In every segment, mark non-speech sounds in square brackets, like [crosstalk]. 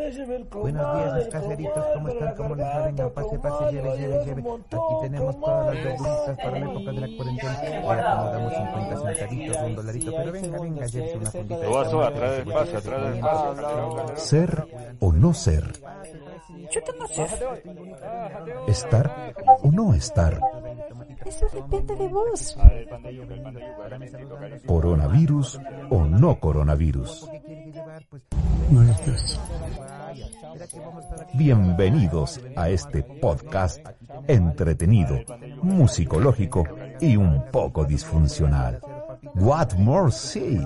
Buenos días, mis caseritos, ¿cómo están? ¿Cómo les va? Venga, pase, pase, lleve, lleve, lleve. Aquí tenemos todas las verduritas para la época de la cuarentena. Ya acomodamos 50 centavos, un dolarito, pero venga, venga, llévese una fundita. Suba, suba, atrás del paso, atrás del paso. Ser o no ser. Estar o no estar. Eso depende de vos. Coronavirus o no coronavirus. Bienvenidos a este podcast entretenido, musicológico y un poco disfuncional. What more see?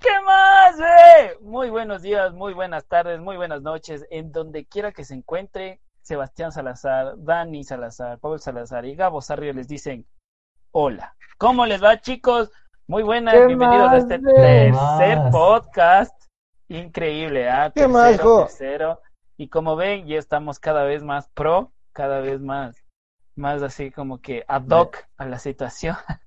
¿Qué más, ve? Muy buenos días, muy buenas tardes, muy buenas noches, en donde quiera que se encuentre Sebastián Salazar, Dani Salazar, Paul Salazar y Gabo Sarrio les dicen hola. ¿Cómo les va, chicos? Muy buenas, ¿Qué bienvenidos a más, este tercer Más. podcast. Increíble, ¿ah? ¿Qué más, Tercero, jo? tercero. Y como ven, ya estamos cada vez más pro, cada vez más, más así como que ad hoc a la situación. [laughs]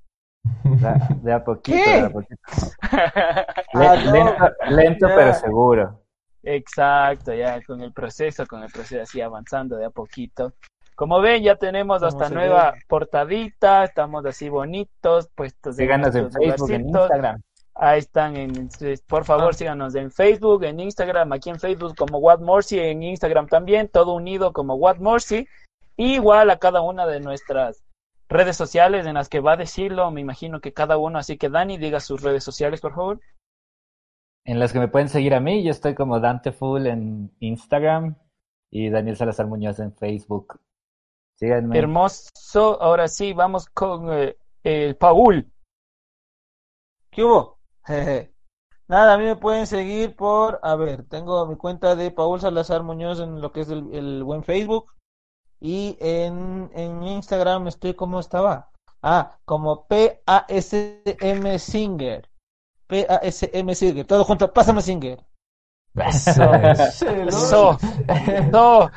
De, a poquito, ¿Qué? de a poquito. [laughs] Ah, lento, lento Ya. pero seguro. Exacto, ya con el proceso, con el proceso así avanzando de a poquito. Como ven, ya tenemos hasta nueva portadita, estamos así bonitos, puestos Síganos en nuestros Facebook, en. Instagram. Ahí están, en, por favor, Ah. síganos en Facebook, en Instagram, aquí en Facebook como What Morsi, en Instagram también, todo unido como What Morsi. Igual a cada una de nuestras redes sociales en las que va a decirlo, me imagino que cada uno, así que Dani, diga sus redes sociales, por favor. En las que me pueden seguir a mí, yo estoy como Dante Full en Instagram y Daniel Salazar Muñoz en Facebook. Síganme. Hermoso, ahora sí, vamos con eh, el Paul. ¿Qué hubo? Nada, a mí me pueden seguir por, a ver, tengo mi cuenta de Paul Salazar Muñoz en lo que es el, el buen Facebook y en, en Instagram estoy como estaba. Ah, como P-A-S-M Singer. P-A-S-M Singer. Todo junto, pásame Singer. Eso, [laughs] eso, eso.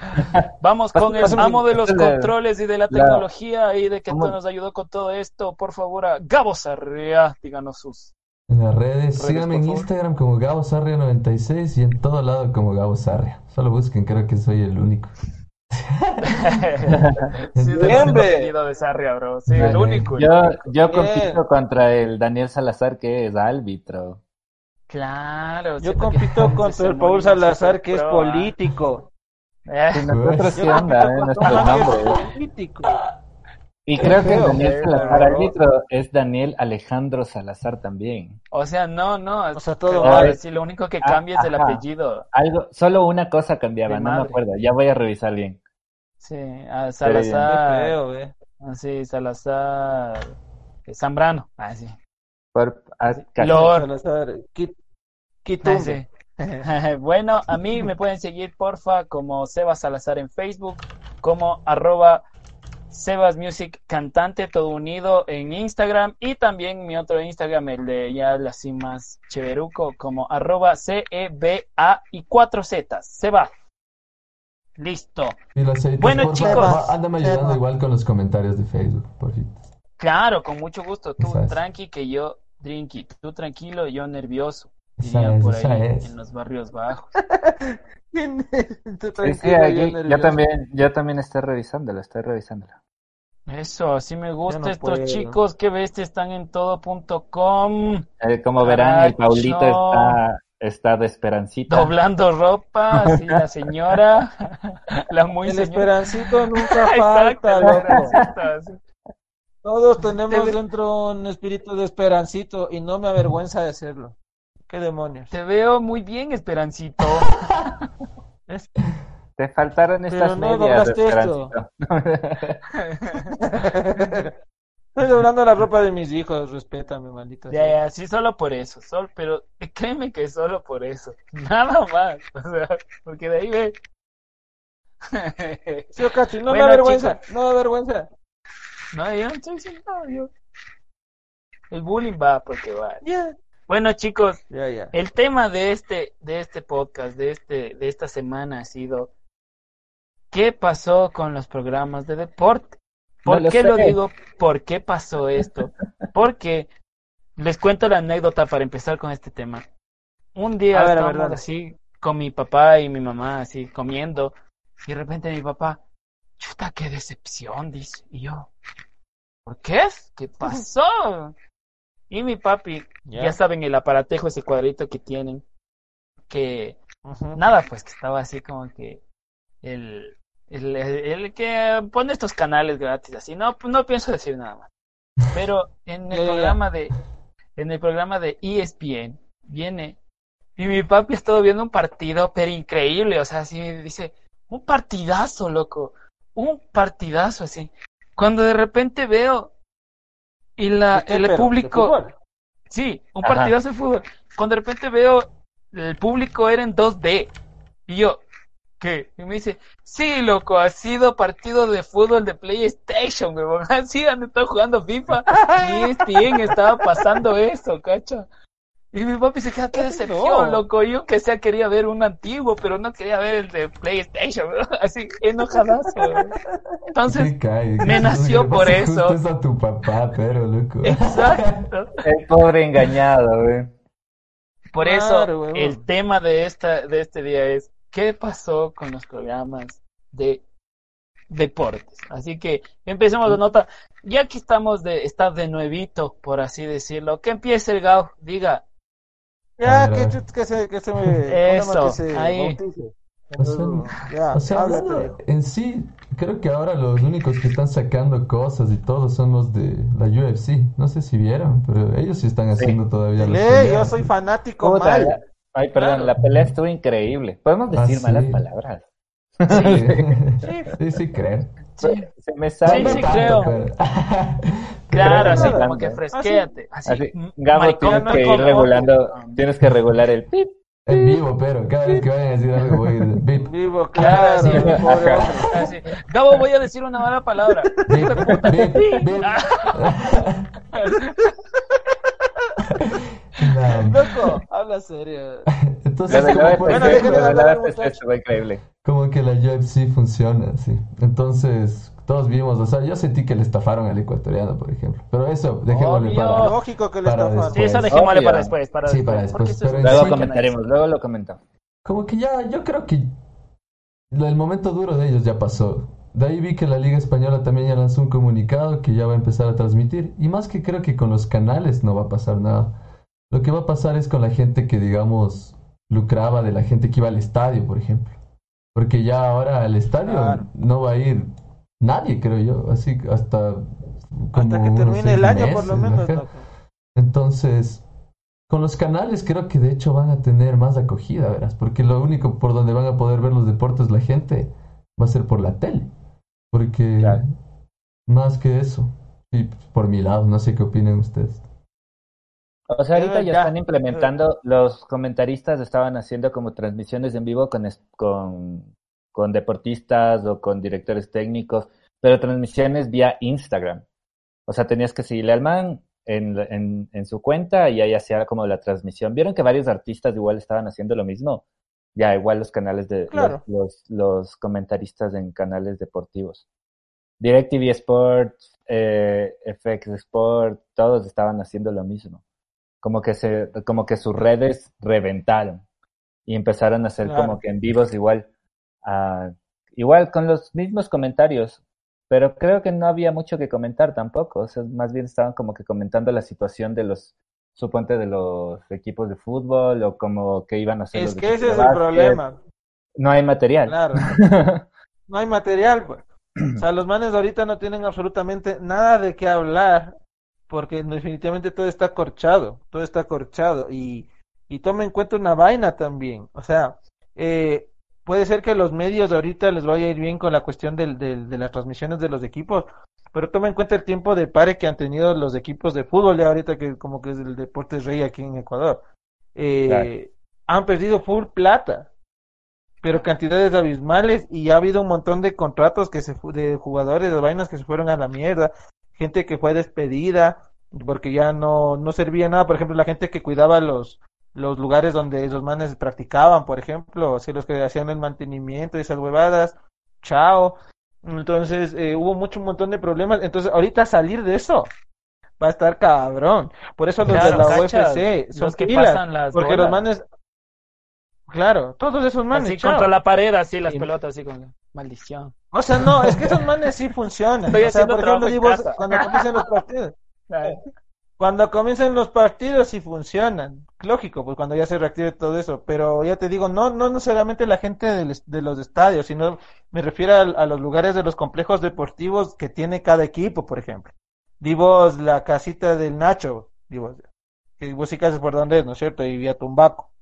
Vamos con el amo de los controles y de la tecnología y de que todo nos ayudó con todo esto. Por favor, a Gabo Sarria, díganos sus. En las redes, Redes, síganme en. Instagram como Gabo Sarria96 y en todo lado como Gabo Sarria. Solo busquen, creo que soy el único. [laughs] Apellido de Sarria, bro. Sí, el único. Yo, compito contra el Daniel Salazar que es árbitro. Claro. Yo compito [laughs] contra el Paul Salazar que es pro, ah. político. Eh, Y nosotros qué onda, eh, es nombres. político. Y creo que Daniel eh, Salazar árbitro es Daniel Alejandro Salazar también. O sea, no, no. O sea, todo mal. sí, lo único que Ah, cambia es el ajá. apellido. Algo, solo una cosa cambiaba, no me acuerdo. Ya voy a revisar bien. Sí, a Salazar. feo, ve. Así, Salazar. eh, Zambrano. Ah, sí. Por, ah. Lord. Salazar, Quit- Ah, Quitumbe. sí. [laughs] bueno, a mí me pueden seguir, porfa, como Sebas Salazar en Facebook, como arroba Sebas Music Cantante, todo unido en Instagram, y también mi otro Instagram, el de ya el así más cheveruco, como arroba C-E-B-A y cuatro Zetas. Seba. Listo. Editos, Bueno, porfa, chicos. Ándame ayudando Seba. igual con los comentarios de Facebook, por fin. Claro, con mucho gusto. Tú tranqui, que yo drinky. Tú tranquilo, yo nervioso. Esa es, por esa ahí es. en los barrios bajos. [laughs] ¿Quién [laughs] es? Sí, sí, tranquilo, aquí- nervioso. también, yo también estoy revisándolo, estoy revisándolo. Eso, así me gusta no estos puedo. chicos que ves están en todo.com Eh, como verán, el Paulito está, está de esperancita. doblando ropa, así la señora, [laughs] la muy El señora. esperancito nunca falta, esperancito. Todos Te tenemos dentro un espíritu de esperancito y no me avergüenza de serlo. ¿Qué demonios? Te veo muy bien, Esperancito. [laughs] Te faltaron Pero estas no medias de doblaste esto. esperancito. Estoy doblando la ropa de mis hijos, respétame, maldito. Ya, ya, sí, solo por eso, solo, pero créeme que solo por eso, nada más, o sea, porque de ahí ve. Sí, Ocachi, no Bueno, da vergüenza, chicos. no da vergüenza. No, yo no estoy diciendo nada, yo. El bullying va porque va. Ya, Bueno, chicos, el tema de este, de este podcast, de este, de esta semana ha sido ¿qué pasó con los programas de deporte? ¿Por No qué lo digo? ¿Por qué pasó esto? Porque les cuento la anécdota para empezar con este tema. Un día ver, estábamos así con mi papá y mi mamá así comiendo y de repente mi papá, chuta, qué decepción, dice. Y yo, ¿por qué? ¿Qué [laughs] pasó? Y mi papi, Ya. ya saben el aparatejo, ese cuadrito que tienen, que nada, pues que estaba así como que el, el, que pone estos canales gratis, así, no, no pienso decir nada más. Pero en [laughs] el programa de, en el programa de ESPN viene y mi papi ha estado viendo un partido, pero increíble, o sea, así dice, un partidazo, loco, un partidazo así. Cuando de repente veo y la, ¿De qué, el público? Sí, un Ajá. partidazo de fútbol. Cuando de repente veo el público era en 2D. Y yo, ¿qué? Y me dice, sí, loco, ha sido partido de fútbol de PlayStation, weón. [laughs] Así han estado jugando FIFA. [laughs] Y ESPN estaba pasando eso, cacha. Y mi papi se queda, No. loco. Yo que sea quería ver un antiguo, pero no quería ver el de PlayStation, weón. [laughs] Así, enojadazo. Entonces, cae. me nació por eso. Justo es a tu papá, pero loco. exacto. El pobre engañado, güey. Por Claro, eso, el tema de, esta, de este día es ¿qué pasó con los programas de deportes? Así que empecemos la nota. Ya que estamos de, está de nuevito, por así decirlo, que empiece el Gao, diga, Ya, que, que se, que se me. Eso, ahí. O sea, Ya, O sea, habla, hablando pero- en sí, creo que ahora los únicos que están sacando cosas y todo son los de la UFC. No sé si vieron, pero ellos sí están haciendo todavía las Lee, yo soy fanático Puta, mal. la- Ay, perdón, Claro. la pelea estuvo increíble. Podemos Ah, decir malas sí. palabras. Sí, sí, sí creo. sí, Se me sale. Sí, sí, creo. pero- [laughs] claro, así como que fresquéate, así, Así, m- Gabo, maricón, tienes no que ir como- regulando, tienes que regular el pip. En vivo, pero cada vez que vayan a decir algo voy a ir bip, Vivo, Claro, sí, pobre así. Gabo, voy a decir una mala palabra. bip, bip, bip. No, Loco, habla serio. Entonces, Lo de ¿cómo la puede Bueno, hablar, increíble. como que la UFC funciona, sí. Entonces, todos vimos, o sea, yo sentí que le estafaron al ecuatoriano, por ejemplo. Pero eso, dejémosle Obvio. para... Lógico que le Para estafaron. Sí, eso dejémosle obvio. para después, para Sí, para después, pero Luego sí- comentaremos, luego lo comentamos. Como que ya, yo creo que el momento duro de ellos ya pasó. De ahí vi que la Liga Española también ya lanzó un comunicado que ya va a empezar a transmitir. Y más que creo que con los canales no va a pasar nada. Lo que va a pasar es con la gente que, digamos, lucraba de la gente que iba al estadio, por ejemplo. Porque ya ahora al estadio Claro. no va a ir nadie, creo yo. Así que hasta... Hasta que termine el año, por lo menos. Entonces, con los canales creo que de hecho van a tener más acogida, verás, porque lo único por donde van a poder ver los deportes la gente va a ser por la tele. Porque Claro. más que eso, y por mi lado, no sé qué opinan ustedes. O sea, ahorita ya están implementando, los comentaristas estaban haciendo como transmisiones en vivo con, con, con deportistas o con directores técnicos, pero transmisiones vía Instagram. O sea, tenías que seguirle al man en, en, en su cuenta y ahí hacía como la transmisión. ¿Vieron que varios artistas igual estaban haciendo lo mismo? Ya, igual los canales de Claro. los, los, los comentaristas en canales deportivos. DirecTV Sports, eh, FX Sport, todos estaban haciendo lo mismo. Como que se, como que sus redes reventaron y empezaron a hacer Claro. como que en vivos igual, ah, igual con los mismos comentarios, pero creo que no había mucho que comentar tampoco. O sea, más bien estaban como que comentando la situación de los, suponte de los equipos de fútbol o como que iban a hacer Es los que ese es el problema. No hay material. Claro. [laughs] No hay material, pues. O sea, los manes ahorita no tienen absolutamente nada de qué hablar, porque definitivamente todo está corchado, todo está corchado. Y, y toma en cuenta una vaina también. O sea, eh, puede ser que los medios ahorita les vaya a ir bien con la cuestión del, del- de las transmisiones de los equipos, pero toma en cuenta el tiempo de pare que han tenido los equipos de fútbol de ahorita, que como que es el deporte rey aquí en Ecuador. Eh, Claro. Han perdido full plata, pero cantidades abismales y ha habido un montón de contratos que se de jugadores de vainas que se fueron a la mierda, gente que fue despedida porque ya no, no servía nada, por ejemplo, la gente que cuidaba los los lugares donde esos manes practicaban, por ejemplo, así los que hacían el mantenimiento y esas huevadas, chao. Entonces, eh, hubo mucho un montón de problemas. Entonces, ahorita salir de eso va a estar cabrón. Por eso los Claro, de la cachas, UFC son los que pilas, pasan las porque los manes, claro, todos esos manes, Así chao. contra la pared, así las Sí. pelotas, así con la maldición. O sea, no, es que esos manes sí funcionan. Estoy o sea, haciendo por ejemplo, digo, cuando comienzan los partidos. [laughs] Cuando comiencen los partidos sí funcionan. Lógico, pues cuando ya se reactive todo eso. Pero ya te digo, no, no necesariamente la gente del de los estadios, sino me refiero a, a los lugares de los complejos deportivos que tiene cada equipo, por ejemplo. Digo, la casita del Nacho, digo, que vos sí sabes por dónde es, ¿no es cierto? Y vía Tumbaco,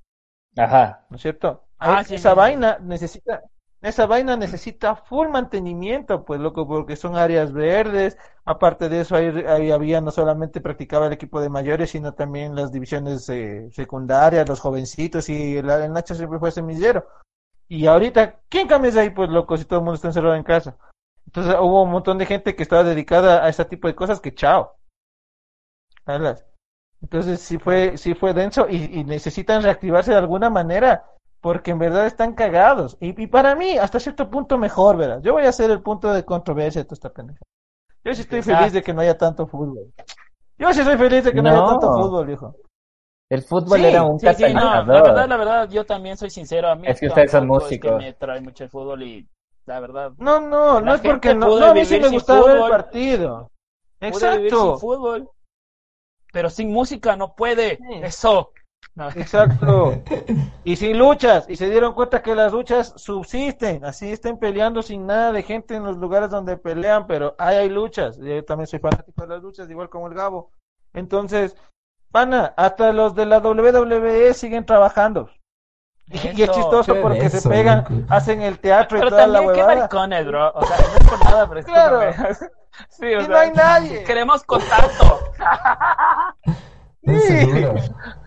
Ajá. ¿no es cierto? Ah, Ahí- sí, esa sí. vaina necesita, esa vaina necesita full mantenimiento, pues loco, porque son áreas verdes. Aparte de eso, ahí, ahí había no solamente practicaba el equipo de mayores, sino también las divisiones eh, secundarias, los jovencitos, y el, Nacho siempre fue semillero. Y ahorita, ¿quién cambia ahí, pues loco, si todo el mundo está encerrado en casa? Entonces hubo un montón de gente que estaba dedicada a ese tipo de cosas que chao. Entonces sí fue, sí fue denso y necesitan reactivarse de alguna manera porque en verdad están cagados. Y, y para mí, hasta cierto punto mejor, ¿verdad? Yo voy a ser el punto de controversia de toda esta pendeja. Yo sí estoy feliz de que no haya tanto fútbol. Yo sí soy feliz de que no, haya tanto fútbol, viejo. El fútbol Sí, era un Sí, sí, no, la verdad, la verdad, yo también soy sincero. A mí Es que ustedes son tampoco es que músicos. me trae mucho el fútbol y la verdad, No, no, no es porque no, no, a mí sí me gustaba ver el partido. pude vivir sin Exacto, fútbol, pero sin música no puede. Eso. No, exacto. [laughs] Y sin luchas, y se dieron cuenta que las luchas subsisten, así estén peleando sin nada de gente en los lugares donde pelean, pero ahí hay luchas. Yo también soy fanático de las luchas, igual como el Gabo. Entonces, pana, hasta los de la WWE siguen trabajando. Y, y es chistoso porque se pegan, hacen el teatro y Pero toda la también, qué maricones, bro. O sea, no es por nada, pero Claro. [laughs] Sí, o Y sea, no hay nadie. Queremos contacto. [laughs] Seguro.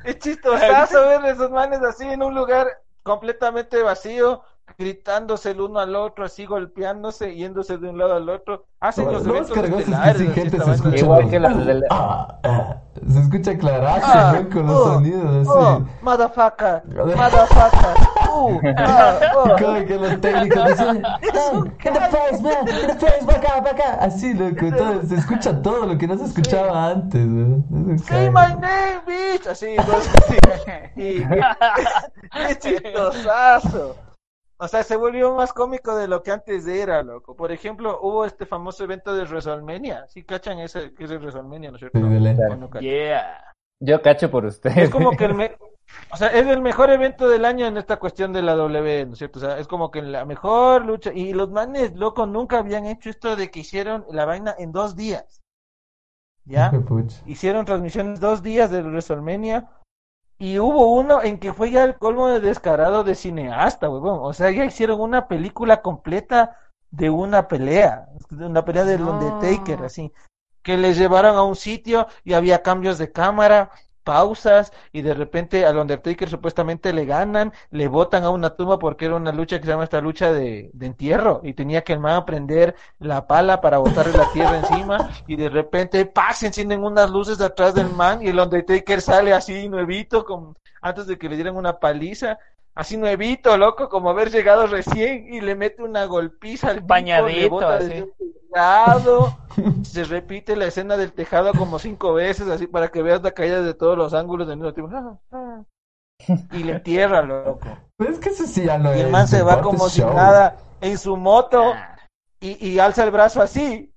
Es chistosazo ver esos manes así en un lugar completamente vacío, gritándose el uno al otro, así golpeándose, yéndose de un lado al otro. Hacen los eventos es que estelares, así, gente se escucha. Igual que las del- Ah, ah. Se escucha clarazo, Ah, ¿no? Con los oh, sonidos Oh, así. motherfucker, motherfucker, uh, [laughs] ah, oh. Y como que los técnicos [laughs] dicen, "No, in the face, man, in the face, para acá, para acá. Así, loco, todo- [laughs] se escucha todo lo que no se escuchaba antes, ¿no? Eso Say my name, bitch. Así, entonces, sí. Y, qué chistosazo. O sea, se volvió más cómico de lo que antes era, loco. Por ejemplo, hubo este famoso evento de WrestleMania. ¿Sí cachan ese que es el WrestleMania, no es cierto? Sí, dele. ¿O no? Yeah. Yo cacho por usted. Es como que el me- o sea, es el mejor evento del año en esta cuestión de la W, ¿no es cierto? O sea, es como que la mejor lucha y los manes, loco, nunca habían hecho esto de que hicieron la vaina en dos días. ¿Ya? [laughs] Hicieron transmisiones dos días de WrestleMania y hubo uno en que fue ya el colmo de descarado de cineasta, huevón. O sea, ya hicieron una película completa de una pelea, de una pelea del Undertaker, así, que les llevaron a un sitio y había cambios de cámara, pausas y de repente al Undertaker supuestamente le ganan, le botan a una tumba porque era una lucha que se llama esta lucha de, de entierro y tenía que el man prender la pala para botarle la tierra encima y de repente ¡pah! se encienden unas luces atrás del man y el Undertaker sale así nuevito con, antes de que le dieran una paliza así nuevito, loco, como haber llegado recién y le mete una golpiza al Bañadito, así. [laughs] se repite la escena del tejado como cinco veces, así para que veas la caída de todos los ángulos del mismo tiempo. Ah, ah. Y le entierra, loco. Pero es que eso sí ya no Y el man se va como si nada en su moto y, y alza el brazo así.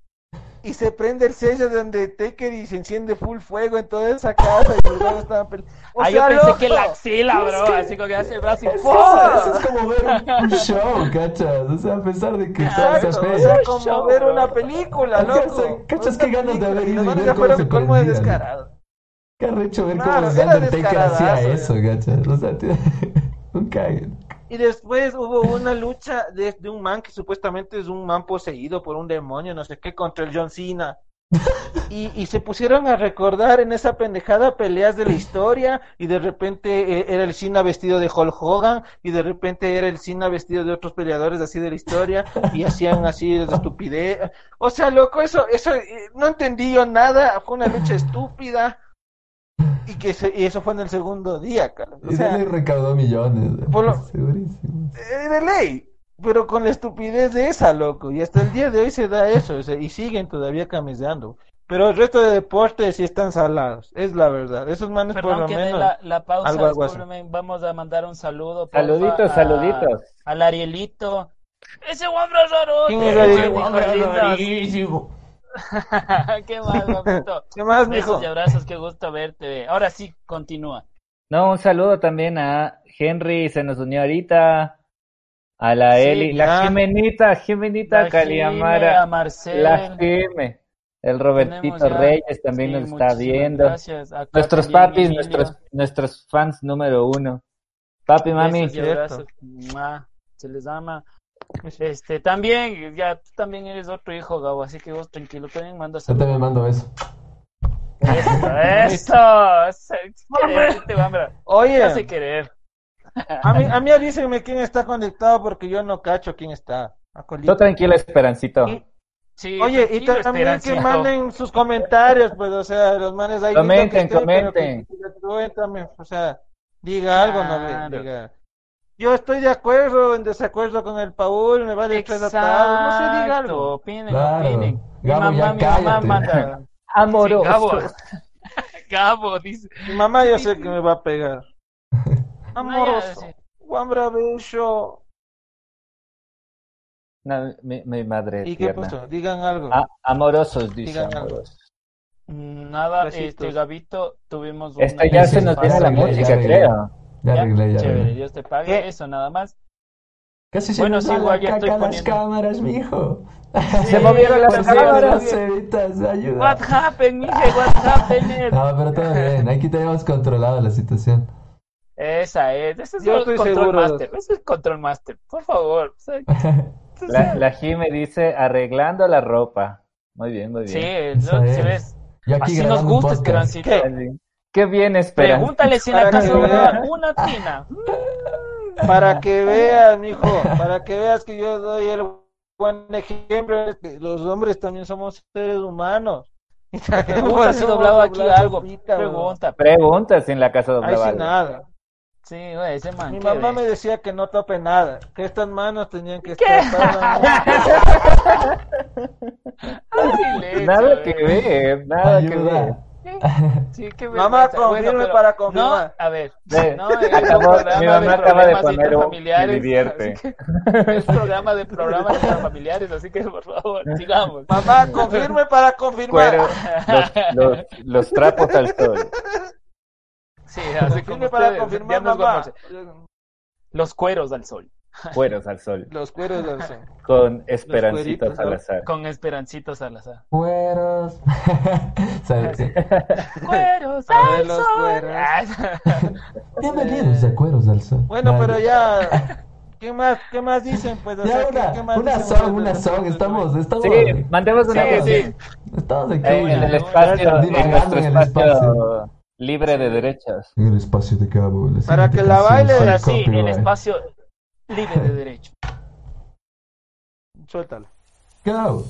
Y se prende el sello de Undertaker y se enciende full fuego en toda esa casa. Y los dos estaban pele- O Ah, yo pensé loco, que la axila, Es bro. que- Así como que hace el brazo y Eso, ¡pum! eso es [laughs] como ver un, [laughs] show, ¿cachas? O sea, a pesar de que Exacto, esa o fe. sea, como show, ver bro. una película, loco. ¿cachas qué ganas de haber ido y ver ya cómo fueron se colmo de descarado. Qué arrecho ver Claro, cómo Undertaker hacía eso, ¿cachas? O sea, tío, [laughs] un cague. Y después hubo una lucha de, de un man que supuestamente es un man poseído por un demonio, no sé qué, contra el John Cena. [laughs] Y, y se pusieron a recordar en esa pendejada peleas de la historia y de repente eh, era el Cena vestido de Hulk Hogan y de repente era el Cena vestido de otros peleadores así de la historia y hacían así de estupidez. O sea, loco, eso, eso, eh, no entendí yo nada, fue una lucha estúpida y que se- y eso fue en el segundo día, cara. O Y sea, recaudó millones. Por lo- [laughs] eh, de ley, pero con la estupidez de esa, loco. Y hasta el día de hoy se da eso, o sea, y siguen todavía camiseando. Pero el resto de deportes sí están salados, es la verdad. Esos manes por Perdón lo que menos. la, la pausa, algo, algo así. vamos a mandar un saludo. Saluditos, a- saluditos. Al Arielito. Ese guambra raro. ¿Quién es Ariel? [laughs] ¿Qué más, guapito? [laughs] ¿Qué más, Besos mijo? y abrazos, qué gusto verte. Ahora sí, continúa. No, un saludo también a Henry, se nos unió ahorita. A la Sí, Eli, la. Jimenita, Jimenita La Caliamara, Marcel. la Jime. El Robertito Reyes también sí, nos está viendo. Gracias. Acá Nuestros papis, nuestros, nuestros fans número uno. Papi, mami. Besos y abrazos. Mua, Se les ama. Este, también, ya tú también eres otro hijo, Gabo, así que vos tranquilo, también manda Yo también mando [laughs] eso. Eso, eso. Oye, Hace querer. a mí, a mí avísenme quién está conectado porque yo no cacho quién está. Acolito. Tú tranquilo, Esperancito. Sí, Oye, y también que manden sus comentarios, pues, o sea, los manes ahí. Comenten, que estén, comenten. que- que- cuéntame, o sea, diga algo, no Claro. diga. Yo estoy de acuerdo, en desacuerdo con el Paul, me vale tres atados, no sé, diga algo. Opinen, Claro. opinen. Mi Gabo, mamá, ya mi mamá cállate. manda. Amoroso. Sí, Gabo. [laughs] Gabo dice. Mi mamá yo sé que me va a pegar. [laughs] Amoroso. Juan Bravecho. No, mi, mi madre ¿Y qué pasó? Digan algo. Ah, amorosos, dice Digan algo. amorosos. Nada, Besitos. este Gabito, tuvimos un Esto ya se nos ya viene la ya música, creo. Ya ¿Ya? arreglé, ya Chévere, arreglé. Dios te pague, ¿Qué? eso nada más. Casi se Bueno, sí, igual ya estoy a las poniendo- cámaras, mijo. Se movieron las cámaras. Cevitas, ayuda. What happened, mije? What happened? [laughs] No, pero todo bien. Aquí tenemos controlada la situación. Esa es, ese es Yo el estoy control seguro master, ese es el control master, por favor. [laughs] La, la Jime dice arreglando la ropa. Muy bien, muy sí, bien. Eso ¿no? ¿Sí es. ves? Y aquí Así nos gusta. Esperancito. Qué bien, espera. Pregúntale si en la casa que una, vea. una tina. Para que veas, mijo, para que veas que yo doy el buen ejemplo, es que los hombres también somos seres humanos. [laughs] Y Pregunta si aquí algo. Pregunta. Pregunta si en la casa doblaba nada. Sí, güey, ese man. Mi ¿qué mamá ves? me decía que no tope nada, que estas manos tenían que estar para- Ay, leche, Nada güey. que ver, nada que ver. Ayuda. [laughs] Sí, qué Mamá, confirme pero- para confirmar. No, a ver. [laughs] No, [laughs] acabó- programa mi mamá de acaba de poner un divierte. que- programa de programas intrafamiliares, así que por favor, sigamos. Mamá, confirme para confirmar. Cuero, los, los, los trapos al sol. Sí, así como Confirme para ustedes, confirmar, mamá. Los cueros al sol, [laughs] Cueros al sol. Los cueros del sol. Con Esperancito. Salazar. con Esperancito Salazar. Cueros. [laughs] [laughs] Cueros A al sol. cueros. Bienvenidos a Cueros al Sol. Bueno, pero ya. ¿Qué más, qué más dicen? Pues, o Ya, sea, ¿qué- una, qué más una dicen song, una song. Estamos, estamos. Sí, mandemos una Sí, sí. Estamos aquí. Eh, en el espacio, en nuestro espacio espacio. libre de derechos. En el espacio de Cabo. Para que la canción baile, sin Ahora sí, el espacio libre de derecho. Suéltalo. Go.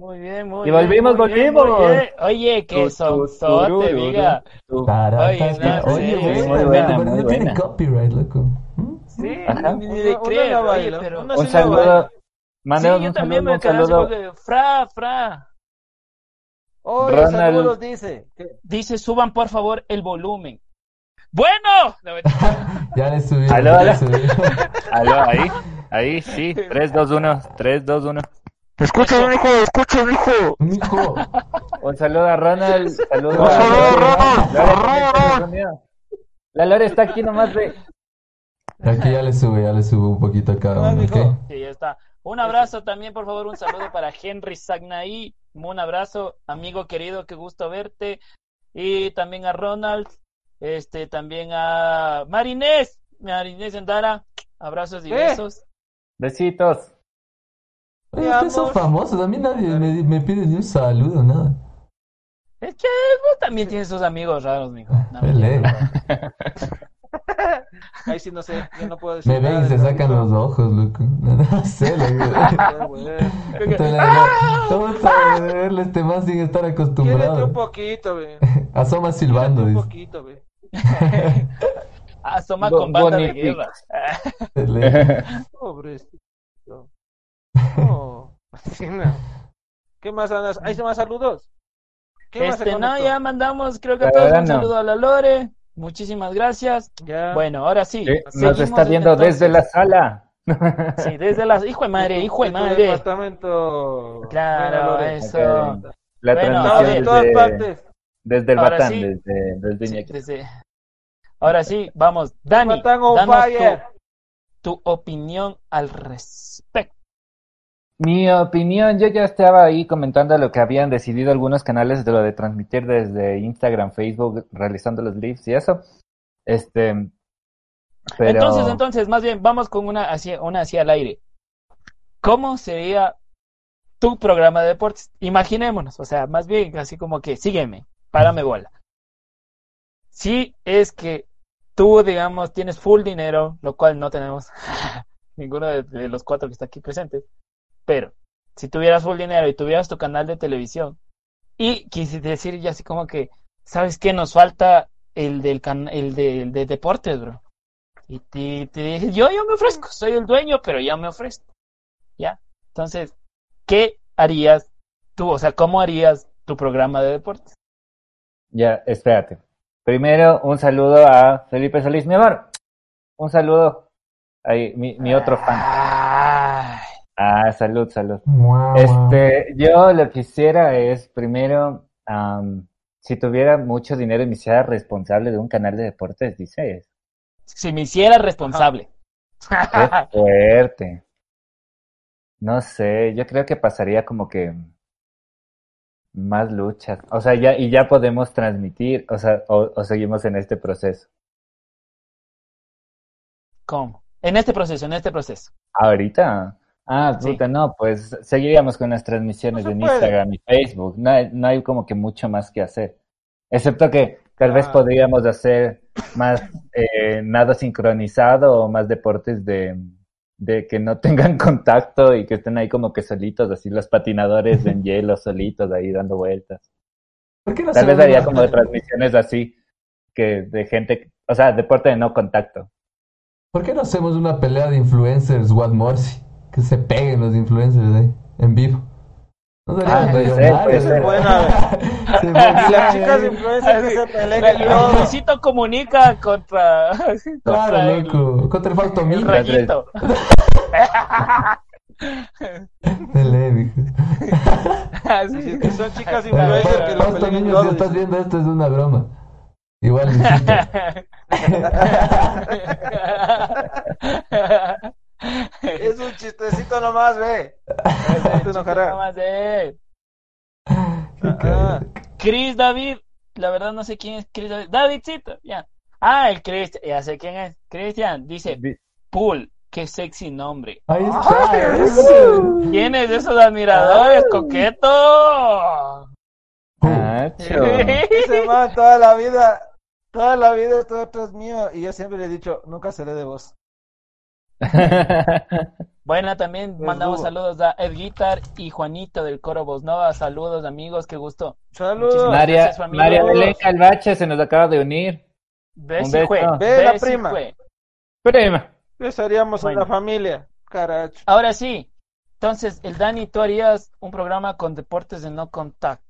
Muy bien, muy Y volvimos, muy bien, volvimos. muy bien. Oye, que sonzote, turururu. diga. Oye, no, Oye, sí, muy loco, buena, pero muy no tiene copyright, loco. ¿Mm? Sí, Ajá. ni, de Una- creer, una oye, baila, pero... una Un sí saludo. Sí, Mandemos yo un también saludo, me saludo. porque... Fra, fra. Oye, Ronald- saludos, dice. Dice, suban por favor el volumen. ¡Bueno! No. [laughs] Ya le subí. Aló, ya aló. le subí. [laughs] Aló, ahí, ahí, sí. 3, 2, 1, 3, 2, 1. Escucha, hijo, escucha, hijo. Mijo, [laughs] Un saludo a Ronald. Saludo Un saludo a Ronald. Ronald. La Lore está aquí nomás de. aquí ya le sube, ya le subo un poquito a cada uno, mijo. ¿ok? Sí, ya está. Un abrazo también, por favor, un saludo para Henry Sagnaí. Un abrazo, amigo querido, qué gusto verte. Y también a Ronald, este, también a Marinés, Marinés Endara. Abrazos y ¿Qué? besos. Besitos. Ustedes son famosos, a mí nadie me, me pide ni un saludo, nada. Es que vos también tienes sus amigos raros, mijo. No, Pele. [laughs] Ahí sí no sé, yo no puedo decir Me ven y se sacan los ojos, loco. [laughs] No sé, loco. [laughs] Ah, bueno. Puta, la- la- ¿Cómo sabe de verle este man sin estar un acostumbrado? poquito, ve. Asoma silbando, un dice. poquito, ve. Asoma con banda de guerra. Pele. [laughs] No. ¿Qué más andas? ¿Hay más saludos? ¿Qué más Este, no, ya mandamos, creo que a todos un no. saludo a la Lore. Muchísimas gracias. Ya. Bueno, ahora sí. Sí, Nos está viendo entonces. desde la sala. Sí, desde las. Hijo de madre, hijo de madre. departamento. Claro, Lore. eso. La Bueno, transmisión todas desde, partes. desde el Ahora Batán, sí. desde, desde Sí, Iñaki. desde- Ahora sí, vamos. Dani, danos tu, tu opinión al respecto. Mi opinión, yo ya estaba ahí comentando lo que habían decidido algunos canales de lo de transmitir desde Instagram, Facebook, realizando los lives y eso. Este, Entonces, entonces, más bien, vamos con una así, una así al aire. ¿Cómo sería tu programa de deportes? Imaginémonos, o sea, más bien así como que sígueme, párame bola. Si es que tú, digamos, tienes full dinero, lo cual no tenemos [laughs] ninguno de, de los cuatro que está aquí presentes, pero si tuvieras full dinero y tuvieras tu canal de televisión y quisiste decir ya así como que, ¿sabes qué? Nos falta el del can el de, el de deportes, bro. Y te, te dije, yo, yo me ofrezco, soy el dueño, pero ya me ofrezco. ¿Ya? Entonces, ¿qué harías tú? O sea, ¿cómo harías tu programa de deportes? ya, espérate. Primero, un saludo a Felipe Solís, mi amor. Un saludo. Ahí, mi, mi otro fan. Ah, salud, salud. Este, yo lo que hiciera es, primero, si tuviera mucho dinero y me hiciera responsable de un canal de deportes, dices. si me hiciera responsable. Qué [laughs] fuerte. No sé, yo creo que pasaría como que más luchas. O sea, ya, y ya podemos transmitir, o sea, o, o seguimos en este proceso. ¿Cómo? En este proceso, en este proceso. Ahorita. Ah, Sí. puta, no, pues seguiríamos con las transmisiones en. Instagram y Facebook. No hay, no hay como que mucho más que hacer. Excepto que tal vez Ah. podríamos hacer más eh, nada sincronizado o más deportes de, de que no tengan [laughs] contacto y que estén ahí como que solitos, así los patinadores en [laughs] hielo solitos ahí dando vueltas. ¿Por qué no Tal vez haría como de transmisiones así, que de gente, o sea, deporte de no contacto. ¿Por qué no hacemos una pelea de influencers, What Morsi? Que se peguen los influencers ahí, en vivo. No Ah, seríamos puede ser, puede ser. Buena. [laughs] Sí, [laughs] Y las chicas influencers que se peleen El. Luisito comunica contra, [laughs] contra Claro, el, loco. Contra el el Faltomir. rayito. Dele. Así. Sí, que son chicas influencers que lo Fausto peleen y Niño, si estás viendo esto es una broma. Igual Luisito. Es un chistecito nomás, ve. [laughs] No te enojarás. Nada más de- Qué Ah, cagado. Chris David, la verdad no sé quién es Chris David. Davidcito, ya. Ah, el Chris, ya sé quién es. Cristian dice, Di- Pool, qué sexy nombre. Ahí está. eso. ¿Quién es de esos admiradores, coqueto? Nacho. [laughs] Ese man toda la vida Toda la vida esto otro es mío y yo siempre le he dicho, nunca seré de vos. [laughs] Bueno, también mandamos saludos a Ed Guitar y Juanito del Coro Voz Nova. Saludos, amigos, qué gusto. Saludos. María. María Belén Calvache se nos acaba de unir. Besi Un beso. fue, Ve la prima. fue. Prima. Haríamos Bueno. una familia. Caracho. Ahora sí. Entonces, el Dani, tú harías un programa con deportes de no contacto.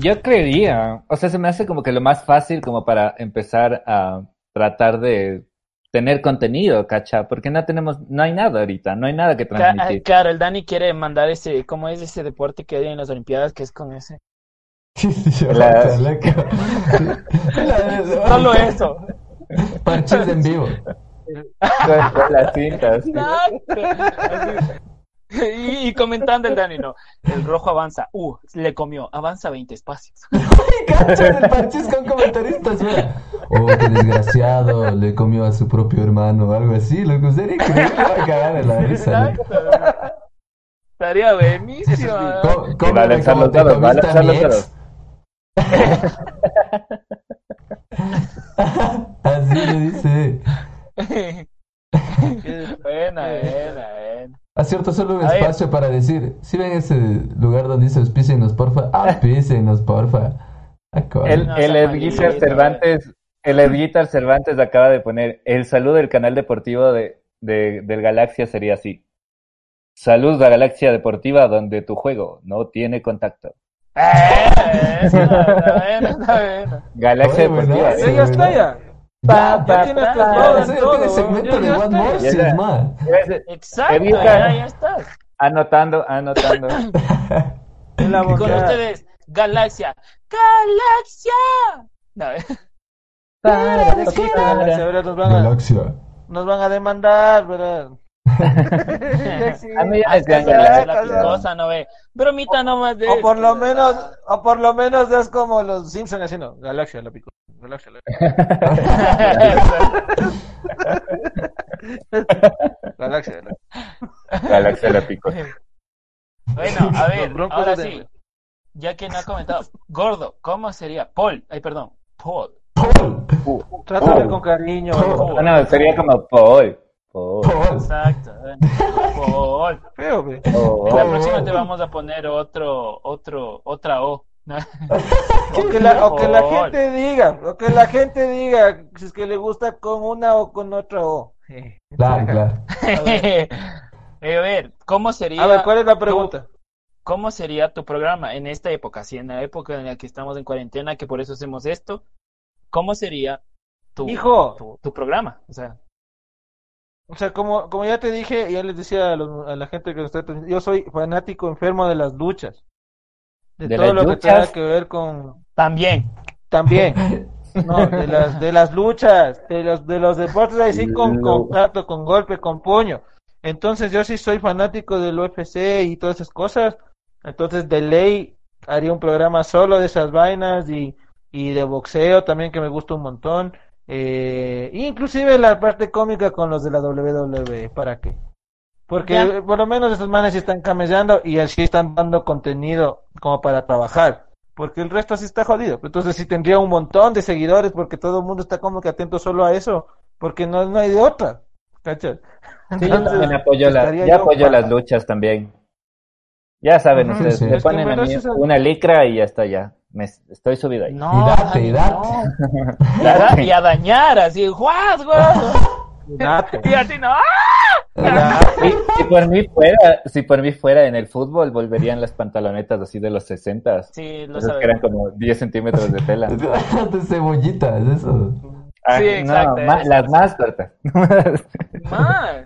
Yo creería, o sea, se me hace como que lo más fácil como para empezar a tratar de tener contenido, ¿cacha? Porque no tenemos, no hay nada ahorita, no hay nada que Ca- transmitir. Claro, el Dani quiere mandar ese, ¿cómo es ese deporte que hay en las Olimpiadas? Que es con ese. [laughs] [laughs] La- loco. [laughs] Solo eso. Parches en vivo. Con- con las cintas. Exacto. Y, y comentando el Dani, no. El rojo avanza. Uh, le comió. Avanza 20 espacios. Cacha el parches con comentaristas, mira. Oh, qué desgraciado, le comió a su propio hermano o algo así, loco. Sería increíble, va a cagar la risa. Exacto. Estaría buenísimo. Cómeme va a lanzarlo como te todo, va a todo. ex. [laughs] Así le dice. buena, buena, buena. A cierto, solo un espacio para decir, si ven ese lugar donde dice auspícenos, porfa, [laughs] auspícenos, porfa. Ah. El, No el malito, Cervantes, el Ed Guitar Cervantes acaba de poner el saludo del canal deportivo de, de- del Galaxia sería así. Salud a Galaxia Deportiva donde tu juego no tiene contacto. Eh, eso, está bueno, está bueno. Galaxia Oye, Deportiva. Sí, ya está ¿verdad? ya. Ya, Ya tienes tus pa, ya, sí, todo, segmento de One está, More, ya. si es más. Exacto, ya, ya está. Anotando, anotando. [laughs] La Con ustedes, Galaxia. ¡Galaxia! No, [laughs] Sí, Galaxia, ¿verdad? Nos van a, Galaxia. nos van a demandar, ¿verdad? [laughs] A mí ya la picosa, no ve. Bromita nomás de O por lo menos, o por lo menos es como los Simpsons haciendo Galaxia la pico. Galaxia la [laughs] Galaxia la Galaxia la picó. Bueno, a [laughs] ver, ahora sí. Ya que no ha comentado. Gordo, ¿cómo sería? Paul, ay, perdón. Paul. Trátame con cariño. Paul. No, sería como Paul. Paul. Paul. Exacto. bueno. Paul. Feo, la Paul. próxima te vamos a poner otro, otro, otra O. [laughs] O que la, o que la Paul. gente diga, o que la gente diga si es que le gusta con una o con otra O. Claro, claro. Eh, a ver, ¿cómo sería? A ver, ¿cuál es la tu- pregunta? ¿Cómo sería tu programa en esta época? Si en la época en la que estamos en cuarentena, que por eso hacemos esto, ¿cómo sería tu, Hijo. tu, tu programa? O sea, O sea, como, como ya te dije, ya les decía a, los- a la gente que nos está yo soy fanático enfermo de las luchas. De, ¿De todo lo que tenga que ver con... también. También. [laughs] No, de las, de las luchas, de los, de los deportes así con contacto, con golpe, con puño. Entonces yo sí soy fanático del UFC y todas esas cosas. Entonces de ley haría un programa solo de esas vainas y, y de boxeo también que me gusta un montón. Eh, inclusive la parte cómica con los de la WWE, ¿para qué? Porque Ya. por lo menos estos manes sí están camellando y así están dando contenido como para trabajar. Porque el resto sí está jodido. Entonces sí tendría un montón de seguidores porque todo el mundo está como que atento solo a eso. Porque no, no hay de otra. ¿Cachas? Sí, [laughs] yo también apoyo, la, ya yo apoyo para- las luchas también. Ya saben ustedes, sí. le ponen a mí una licra y ya está, ya. Me, estoy subido ahí. No, Y date, y date. no. Y a da- Y a dañar, así, ¡guas, guas! Date. Y así, no. ¡ah! Si, si por mí fuera, si por mí fuera en el fútbol, volverían las pantalonetas así de los 60 Sí, lo Esas que eran como 10 centímetros de tela. [laughs] de cebollita, es eso. Ah, Sí, exacto, no, eso. las más cortas. [laughs] Más.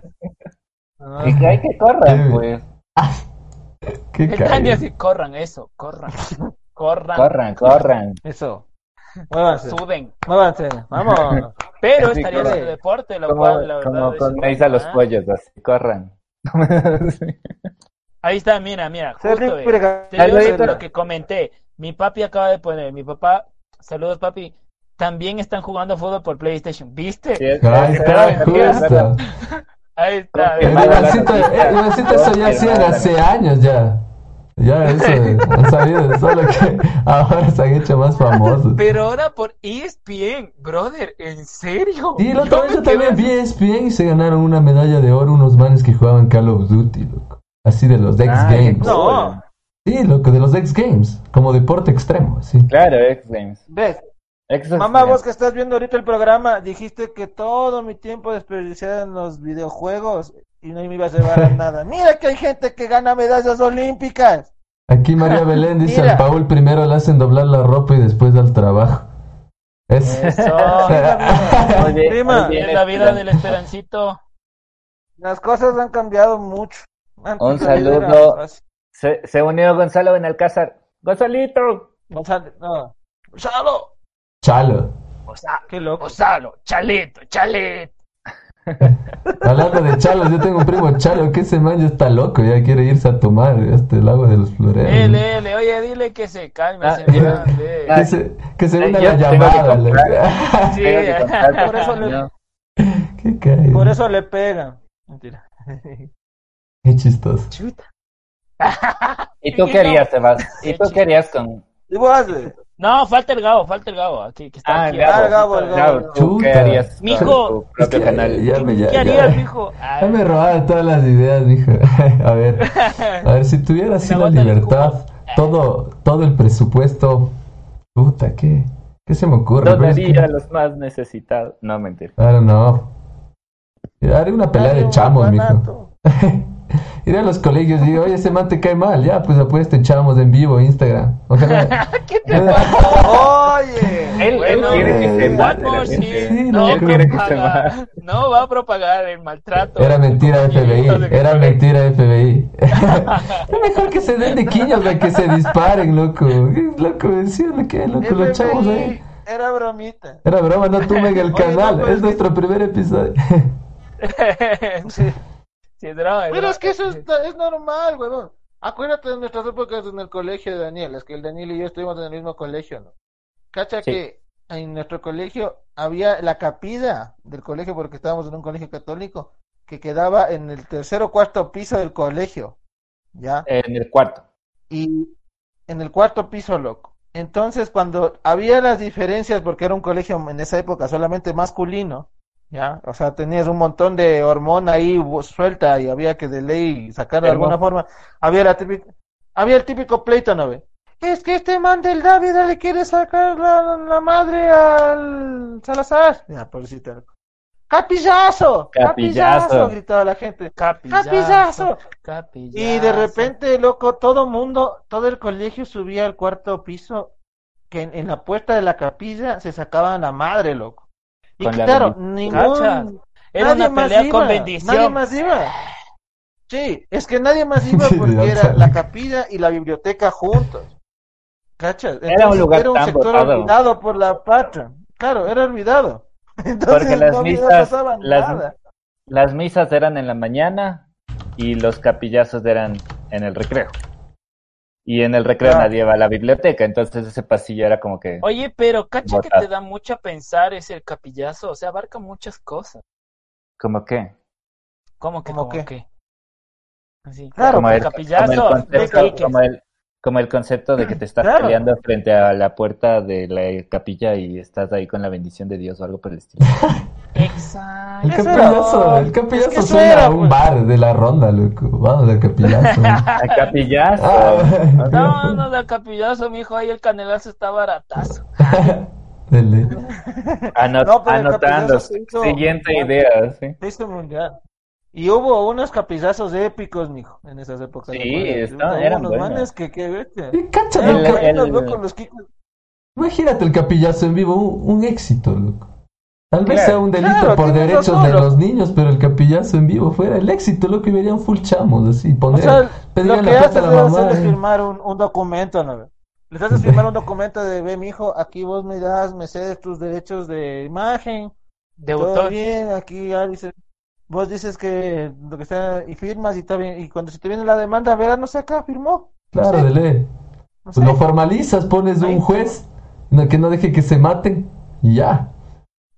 [laughs] y que hay que corran, pues. Qué El cague. así, corran, eso, corran. Corran. Corran, corran. [laughs] Eso. Muévanse. Suden. Muévanse. Vamos. [laughs] Pero Sí, estaría de deporte, lo Como, cual, la verdad. como con a los pollos, así, corran. [laughs] Ahí está, mira, mira. Justo, ve. Te digo lo que comenté. Mi papi acaba de poner, mi papá, saludos papi, también están jugando fútbol por PlayStation. ¿Viste? Sí, es- Ahí es- está, es- es- justo. Ahí está. El Ivancito, eso ya mala hace años ya. Ya, eso, han sabido, solo que [laughs] ahora se han hecho más famosos. Pero ahora por E ESPN, brother, ¿en serio? Y la otra vez yo también vi ESPN y se ganaron una medalla de oro unos manes que jugaban Call of Duty, loco. Así de los X Ah, Games. No. Sí, loco, de los X Games. Como deporte extremo, sí. Claro, X Games. ¿Ves? Mamá, vos que estás viendo ahorita el programa, dijiste que todo mi tiempo desperdiciado en los videojuegos y no me iba a llevar a nada. Mira que hay gente que gana medallas olímpicas. Aquí María Belén dice Mira. al Paul primero le hacen doblar la ropa y después al trabajo. Es... Eso. Muy bien, Prima, muy bien, Es la vida del esperancito. Las cosas han cambiado mucho. Antes Un saludo. Se, se unió Gonzalo Benalcázar. ¡Gonzalito! Gonzalo, no. Gonzalo. Chalo. Qué loco. Gonzalo, chalito, chalito. [laughs] Hablando de chalos, yo tengo un primo chalo que ese man ya está loco, ya quiere irse a tomar este el agua de los floreros. Ele, ele, oye, dile que se calme. Ah, se ah, [laughs] Que se, que se una la llamada. [laughs] Sí, comprar, Por eso le- no. Qué cae. Por eso le pegan. Mentira. Qué chistoso. Chuta. ¿Y tú qué harías, Sebas? ¿Y tú qué harías con...? ¿Y vos? No, falta el Gabo, falta el Gabo. Aquí, que está Ah, aquí. Gabo. Gabo, el Gabo. Gabo, ¿tú qué Chuta. harías Mijo, Es que canal? ya me- ya- ¿Qué ya- harías, mijo? Ya me robaron todas las ideas, mijo. [laughs] A ver, a ver, si tuviera [laughs] así la libertad, todo, todo el presupuesto, puta, ¿qué? ¿Qué se me ocurre? Pero es que- Donaría a los más necesitados. No, mentira. I don't know. Haré una pelea de un chamos, mijo. [laughs] [laughs] Iré a los colegios y digo, oye, ese man te cae mal. Ya, pues apuesten chamos en vivo, Instagram. [laughs] Ojalá. [laughs] ¿Qué te Oye. Él, Bueno, él quiere que se mate. Sí, no. Él quiere que se no va a propagar el maltrato. Era mentira FBI, era mentira FBI. es mejor que se den de quiños de que se disparen, loco. Loco, decirle que, loco, los chavos ahí. Era bromita. Era broma, no tumben el Oye, no, canal. pues, es nuestro primer episodio. sí, Pero es que eso es, [laughs] es normal, huevón. Acuérdate de nuestras épocas en el colegio de Daniel. Es que el Daniel y yo estuvimos en el mismo colegio, ¿no? Cacha Sí. que en nuestro colegio había la capilla del colegio, porque estábamos en un colegio católico, que quedaba en el tercer o cuarto piso del colegio. ¿Ya? En el cuarto. y en el cuarto piso, loco. Entonces, cuando había las diferencias, porque era un colegio en esa época solamente masculino, ¿ya? O sea, tenías un montón de hormona ahí suelta y había que de ley sacarlo de alguna forma. Había la típica, había el típico pleito, ¿no ve? Es que este man del David le quiere sacar la, la madre al Salazar. Ya, pobrecito. ¡Capillazo! Capillazo. ¡Capillazo! gritaba la gente. Capillazo. ¡Capillazo! Capillazo. Y de repente, loco, todo mundo, todo el colegio subía al cuarto piso, que en, en la puerta de la capilla se sacaban la madre, loco. Y Con claro, ningún, Era nadie una más pelea iba, con Nadie bendición. más iba. Sí, es que nadie más iba [laughs] porque era la capilla y la biblioteca juntos. ¿Cachas? Era un lugar era un tan sector botado. olvidado por la patria. Claro, era olvidado. [laughs] Entonces Porque las no, misas, las, nada. las misas eran en la mañana y los capillazos eran en el recreo. Y en el recreo Ah. nadie va a la biblioteca, entonces ese pasillo era como que... Oye, pero cacha que te da mucho a pensar ese capillazo, o sea, abarca muchas cosas. ¿Cómo qué? ¿Cómo que? ¿Cómo ¿Cómo qué? qué? Así, Claro, como, el el, capillazo como, el concepto, Quique. como, el, como el concepto de que te estás Claro. peleando frente a la puerta de la capilla y estás ahí con la bendición de Dios o algo por el estilo. [laughs] Exacto. El capillazo, el capillazo es que suena era, a un bar de la ronda, loco. Vamos [laughs] al capillazo. ¡El capillazo! Ah, No, no, del capillazo, mijo, ahí el canelazo está baratazo. [laughs] Dele. Anot- No, anotando. capillazo hizo Siguiente idea, ¿sí? Listo mundial. Y hubo unos capillazos épicos, mijo, en esas épocas. Sí, eran unos buenos. manes que, que bestia. Y cacha, Eran El- loco. buenos, el- loco, los kikos. Imagínate el capillazo en vivo, un, un éxito, loco. Tal vez Claro. sea un delito Claro, por derechos razón, de loco. los niños, pero el capillazo en vivo fuera el éxito, loco, y verían full chamos, así, O lo pedirle que la plata a la mamá. eh. firmar un, un documento, ¿no? Les haces firmar un documento de, ve, mijo, aquí vos me das, me cedes tus derechos de imagen, De todo autor. bien, aquí ya dice, vos dices que lo que está, y firmas y está bien, y cuando se te viene la demanda, verás, no sé acá, firmó. Claro. No Pues sé. lo formalizas, pones un juez que no deje que se maten y ya.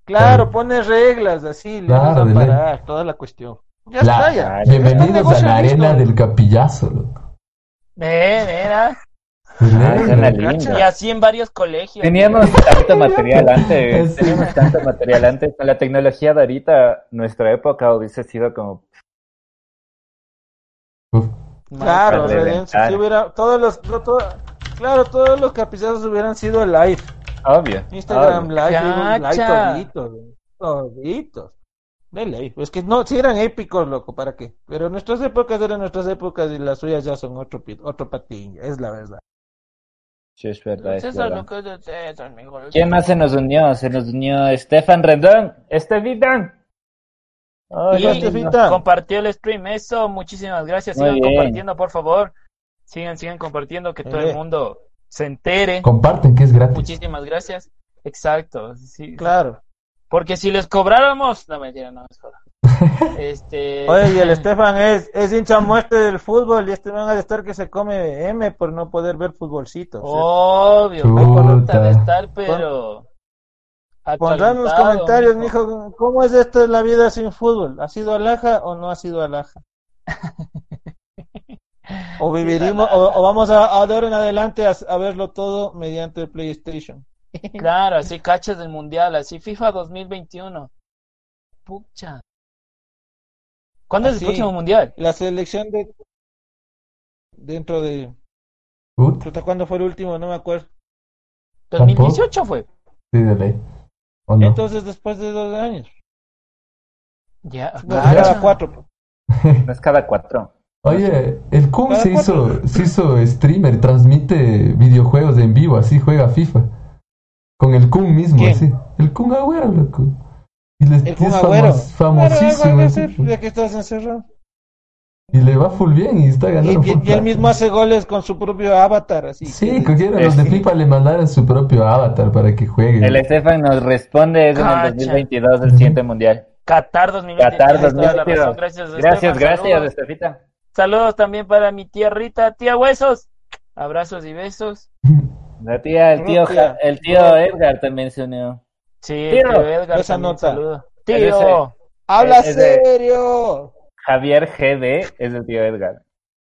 Claro, pones reglas así, le Claro, vas a parar toda la cuestión. Ya La- está, ya. Claro. Bienvenidos a la arena listo. del capillazo, loco. Eh, mira. Y así en varios colegios. Teníamos [laughs] tanto material antes, [laughs] teníamos tanto material antes. Con la tecnología de ahorita, nuestra época hubiese sido como Claro, si hubiera, todos los, todo- claro, todos los capizazos hubieran sido live. obvio. Instagram obvio. live, live, toditos, toditos. De ley. Es que no, si eran épicos, loco, ¿para qué? Pero nuestras épocas eran nuestras épocas y las suyas ya son otro, otro patín, es la verdad. Sí, es verdad, es César, verdad. ¿Quién más se nos unió? Se nos unió Estefan Rendón. Estevitán. Ay, Y compartió el stream, eso, muchísimas gracias. Muy Sigan bien. compartiendo, por favor. Sigan, sigan compartiendo, que todo el mundo se entere. Comparten que es gratis. Muchísimas gracias. Exacto, sí. Claro. Porque si les cobráramos, no mentira, no es joda. Este, [laughs] Oye, y el Estefan es, es hincha muerte del fútbol y este van a estar que se come M por no poder ver futbolcitos. obvio, Chuta. hay corrupta de estar, pero Pondrán en los comentarios, mijo. mijo, ¿cómo es esto de la vida sin fútbol? ¿Ha sido alhaja o no ha sido alhaja? [laughs] O viviremos, o, o vamos a, a de ahora en adelante a, a verlo todo mediante el PlayStation. Claro, así cachas del mundial, así FIFA 2021. Pucha. ¿Cuándo es el Así. próximo mundial? La selección de dentro de Ut, ¿hasta cuándo fue el último? No me acuerdo. 2018 fue. sí, de ley. ¿O no? Entonces después de dos años. Ya, No, cada cuatro. [laughs] No es cada cuatro. Oye, el Kun se hizo, se hizo streamer, transmite videojuegos en vivo, así juega FIFA. Con el Kun mismo, ¿Quién? así. El Kun Agüero, loco. Y le, El famos- famosísimo. Hacer, pues. ya que estás encerrado. Y le va full bien y está ganando y- él mismo hace goles con su propio avatar, así. Sí, que- cogieron los de. FIFA le mandaron su propio avatar para que juegue. El Estefan nos responde es en el 2022, el siguiente mundial. Qatar 2023. Qatar tienes toda la 2022. razón, Gracias, Gracias, Estefan, gracias, Saludos. Estefita. Saludos también para mi tía Rita, tía Huesos. Abrazos y besos. La tía, el tío, el tío Edgar también se unió. Sí, Tío, tío Edgar. esa nota. saludo. Tío. ¡Habla Es serio! Javier GB es el tío Edgar.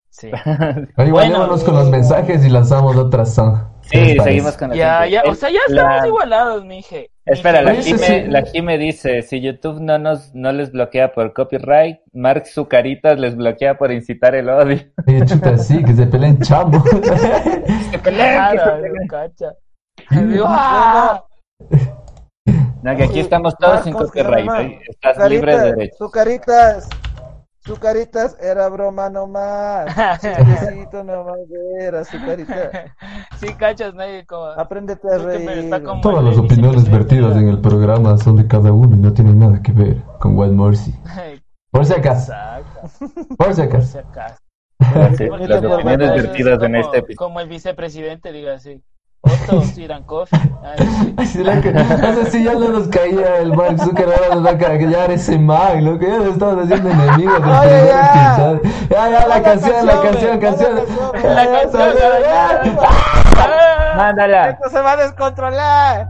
Sí. [laughs] Oye, Bueno. vámonos con los mensajes y lanzamos otra song. ¿Qué les Sí, seguimos con la Ya, ya, o sea, ya la- estamos igualados, mije. Espera, la sí, Jime, sí. la Jime dice, si YouTube no nos no les bloquea por copyright, Mark Zucaritas les bloquea por incitar el odio. Oye, chuta, sí, que se peleen chambo. [laughs] ¡Que peleen, que se Claro, peleen! cacha. ¡ah! [laughs] No, que aquí estamos todos sin Marcos, que copyright. ¿eh? Estás libre de derecho. su caritas, su caritas era broma nomás. Chistecito nomás era su carita. [laughs] Sí, cachas, nadie como... Apréndete a reír. Todas las opiniones vertidas en el programa son de cada uno y no tienen nada que ver con Wild Mercy. Por si acaso, por si por acaso. [laughs] si acaso. Las, opiniones vertidas en este episodio. Como el vicepresidente diga así. Otto Sirankov. Así la [laughs] que, o sea, si ya no nos caía el Mark Zuckerberg, ahora nos va a callar ese man, lo que ya nos estamos haciendo enemigos Oye, ya. Ya, ya, la canción, la canción, canción. canción, La canción, la canción. Mándala. Esto se va a descontrolar.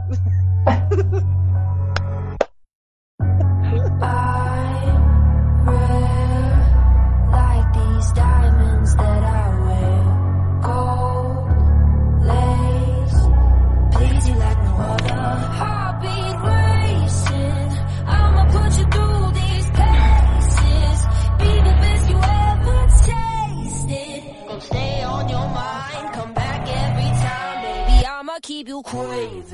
Come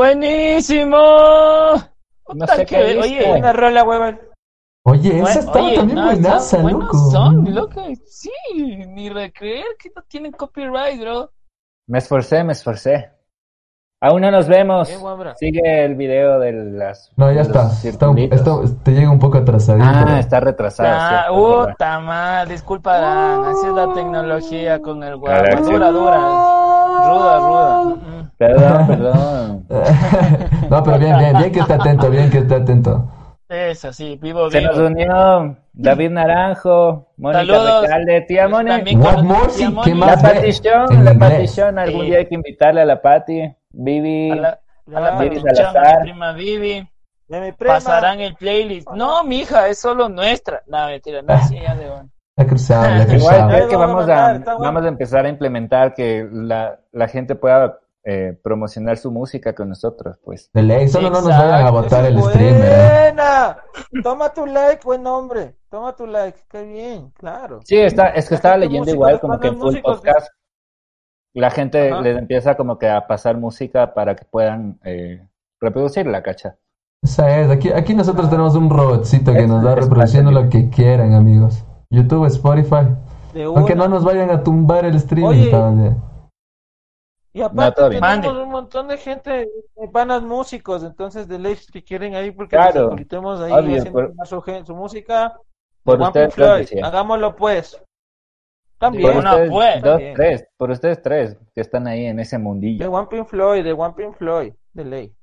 Buenísimo. No sé que- qué oye, rola, huevón. Oye, esa Buen- estaba oye, también no, buenaza, loco. son, loco. Sí, ni de creer que no tienen copyright, bro. Me esforcé, me esforcé. Aún no nos vemos. Qué guambra. Sigue el video de las. No, ya está. está, un- está- te llega un poco atrasadito. Ah, está retrasado. Ah, puta madre, disculpa, Dan, así es la tecnología con el guapo. Dura, dura. Ruda, ruda. Perdón, [laughs] perdón. no, pero bien, bien, bien que esté atento, bien que esté atento. Eso, sí, vivo, Se vivo. nos unió David Naranjo, Mónica Saludos. Recalde, tía Moni. What more, tía Moni. ¿qué La más ve? Patición, la. Patición. Algún Sí. día hay que invitarle a la Pati. Vivi. A la, a la Vivi Salazar. mi prima Vivi. De mi prima. Pasarán el playlist. No, mija, es solo nuestra. No, mentira, no, sí, ya de bueno. La cruzada, la Igual cruzada. creo que Ahí lo vamos a está vamos a empezar a implementar que la, la gente pueda eh, promocionar su música con nosotros, pues. De ley, solo no nos Exacto, vayan a botar el. Buena. Toma tu like, buen hombre. Toma tu like. Qué bien, claro. Sí, está, es que estaba leyendo igual como que en full podcast la gente Ajá. les empieza como que a pasar música para que puedan eh, reproducir la cacha. Esa es, aquí, aquí nosotros tenemos un robotcito que Es- nos va reproduciendo lo que quieran, amigos. YouTube, Spotify. Aunque no nos vayan a tumbar el streaming, Oye. Y aparte tenemos un montón de gente, de panas músicos, entonces de ley si quieren ahí porque Claro. nos invitemos ahí Obvio, haciendo por- su, música. Por ustedes Floyd. Hagámoslo pues. Por También. Una ustedes pues. dos, También. tres, por ustedes tres que están ahí en ese De mundillo. One Pink Floyd, de One Pink Floyd, de ley.